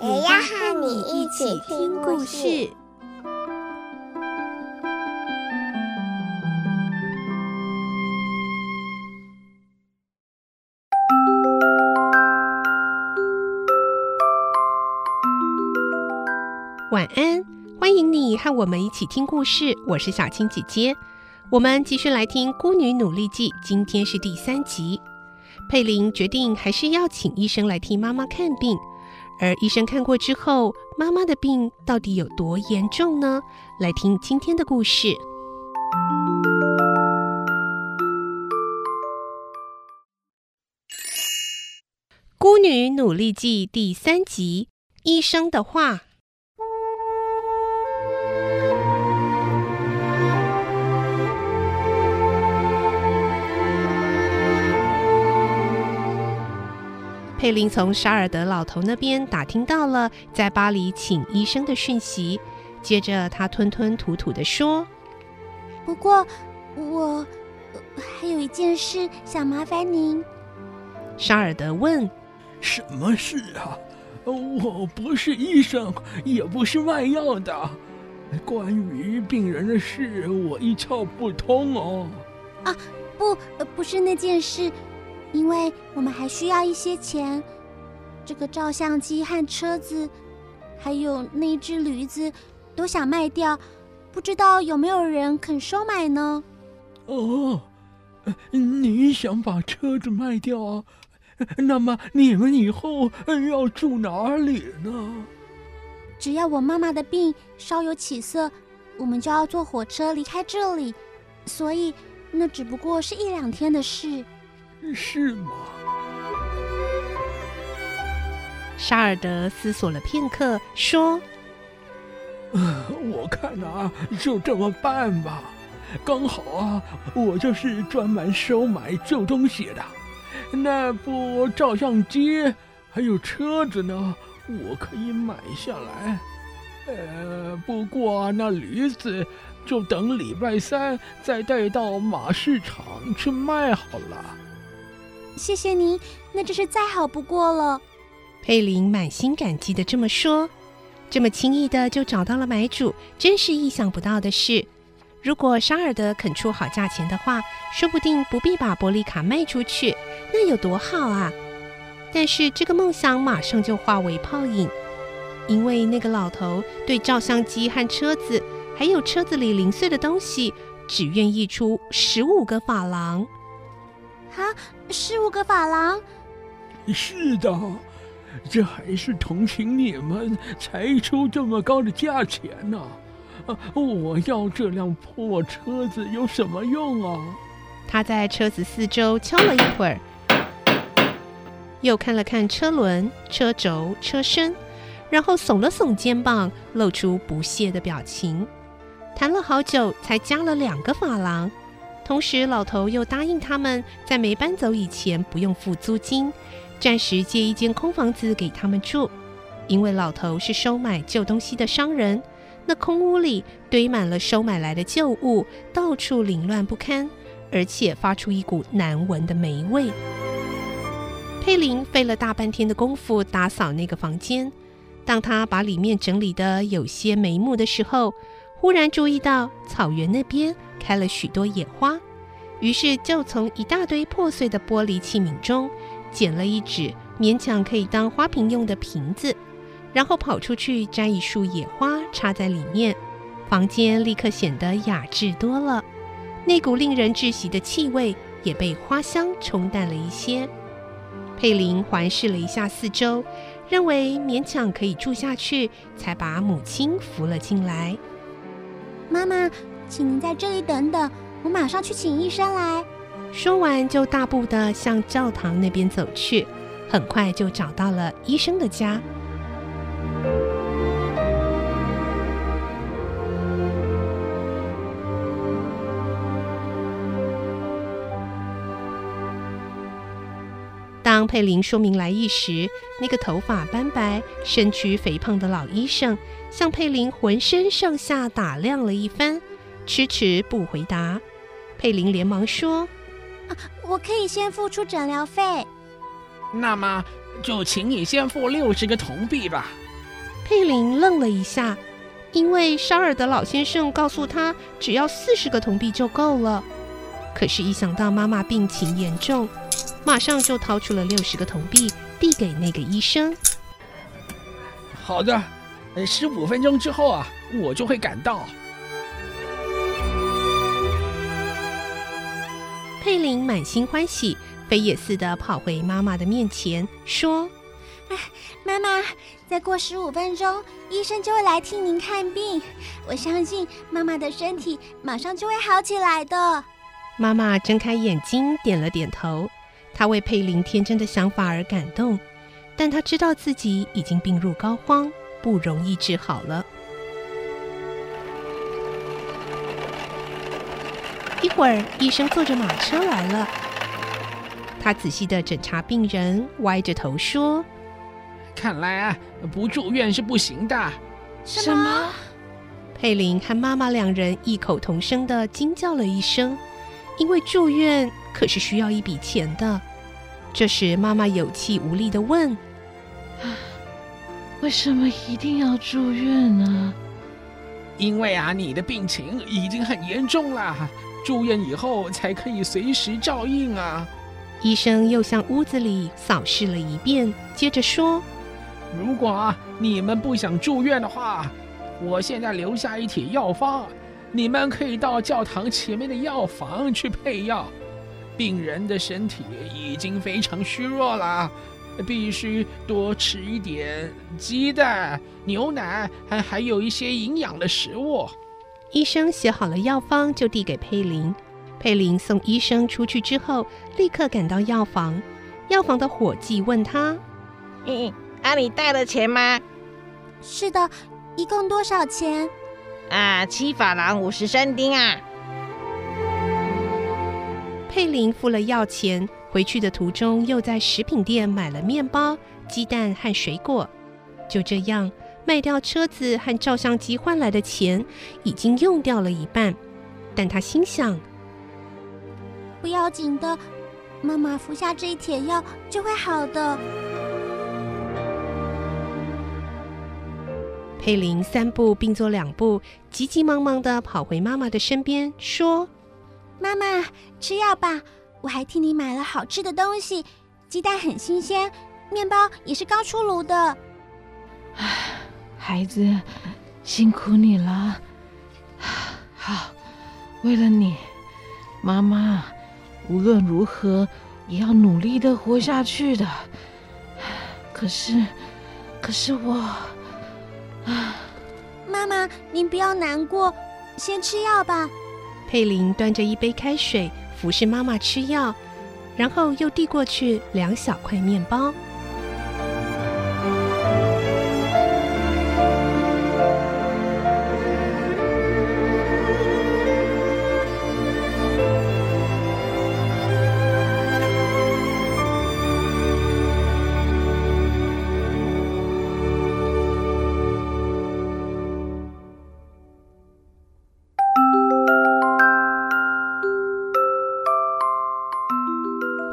也要和你一起听故事。晚安，欢迎你和我们一起听故事。我是小青姐姐，我们继续来听《孤女努力记》，今天是第三集。佩林决定还是要请医生来替妈妈看病，而医生看过之后，妈妈的病到底有多严重呢？来听今天的故事，《孤女努力记》第三集，医生的话。佩林从沙尔德老头那边打听到了在巴黎请医生的讯息，接着他吞吞吐吐地说：“不过我还有一件事想麻烦您。”沙尔德问：“什么事啊？我不是医生，也不是卖药的。关于病人的事，我一窍不通哦。”啊，不，不是那件事。因为我们还需要一些钱，这个照相机和车子，还有那只驴子，都想卖掉，不知道有没有人肯收买呢？哦，你想把车子卖掉啊？那么你们以后要住哪里呢？只要我妈妈的病稍有起色，我们就要坐火车离开这里，所以那只不过是一两天的事。是吗？沙尔德思索了片刻，说：“我看啊，就这么办吧。刚好啊，我就是专门收买旧东西的。那部照相机还有车子呢，我可以买下来。呃，不过那驴子就等礼拜三再带到马市场去卖好了。”谢谢您，那真是再好不过了。佩林满心感激地这么说，这么轻易的就找到了买主，真是意想不到的事。如果沙尔德肯出好价钱的话，说不定不必把玻璃卡卖出去，那有多好啊！但是这个梦想马上就化为泡影，因为那个老头对照相机和车子，还有车子里零碎的东西，只愿意出十五个法郎。啊，十五个法郎？是的，这还是同情你们才出这么高的价钱呢。啊，我要这辆破车子有什么用啊？他在车子四周敲了一会儿，又看了看车轮、车轴、车身，然后耸了耸肩膀，露出不屑的表情。谈了好久，才加了两个法郎。同时，老头又答应他们，在没搬走以前不用付租金，暂时借一间空房子给他们住。因为老头是收买旧东西的商人，那空屋里堆满了收买来的旧物，到处凌乱不堪，而且发出一股难闻的霉味。佩林费了大半天的功夫打扫那个房间，当他把里面整理得有些眉目的时候，忽然注意到草原那边开了许多野花，于是就从一大堆破碎的玻璃器皿中捡了一只勉强可以当花瓶用的瓶子，然后跑出去摘一束野花插在里面，房间立刻显得雅致多了。那股令人窒息的气味也被花香冲淡了一些。佩林环视了一下四周，认为勉强可以住下去，才把母亲扶了进来。妈妈，请您在这里等等，我马上去请医生来。说完，就大步地向教堂那边走去，很快就找到了医生的家。当佩林说明来意时，那个头发斑白、身躯肥胖的老医生向佩林浑身上下打量了一番，迟迟不回答。佩林连忙说：“啊，我可以先付出诊疗费。那么就请你先付六十个铜币吧。”佩林愣了一下，因为沙尔德老先生告诉他只要四十个铜币就够了。可是，一想到妈妈病情严重，马上就掏出了六十个铜币，递给那个医生。好的，十五分钟之后啊，我就会赶到。佩林满心欢喜，飞也似的跑回妈妈的面前，说：“哎，妈妈，再过十五分钟，医生就会来替您看病。我相信妈妈的身体马上就会好起来的。”妈妈睁开眼睛，点了点头。她为佩林天真的想法而感动，但她知道自己已经病入膏肓，不容易治好了。一会儿，医生坐着马车来了。他仔细的诊查病人，歪着头说：“看来啊，不住院是不行的。”什么？佩林和妈妈两人异口同声的惊叫了一声，因为住院可是需要一笔钱的。这时，妈妈有气无力的问：“为什么一定要住院呢？”“因为啊，你的病情已经很严重了。”住院以后才可以随时照应啊！医生又向屋子里扫视了一遍，接着说：“如果你们不想住院的话，我现在留下一帖药方，你们可以到教堂前面的药房去配药。病人的身体已经非常虚弱了，必须多吃一点鸡蛋、牛奶，还还有一些营养的食物。”医生写好了药方，就递给佩林。佩林送医生出去之后，立刻赶到药房。药房的伙计问他：“嗯，啊，你带了钱吗？”“是的，一共多少钱？”“啊，七法郎五十生丁啊。”佩林付了药钱，回去的途中又在食品店买了面包、鸡蛋和水果。就这样。卖掉车子和照相机换来的钱已经用掉了一半，但他心想：不要紧的，妈妈服下这一帖药就会好的。佩林三步并作两步，急急忙忙地跑回妈妈的身边，说：“妈妈，吃药吧，我还替你买了好吃的东西，鸡蛋很新鲜，面包也是刚出炉的。”。孩子，辛苦你了。好，为了你，妈妈无论如何也要努力的活下去的。可是，可是我……啊，妈妈，您不要难过，先吃药吧。佩林端着一杯开水服侍妈妈吃药，然后又递过去两小块面包。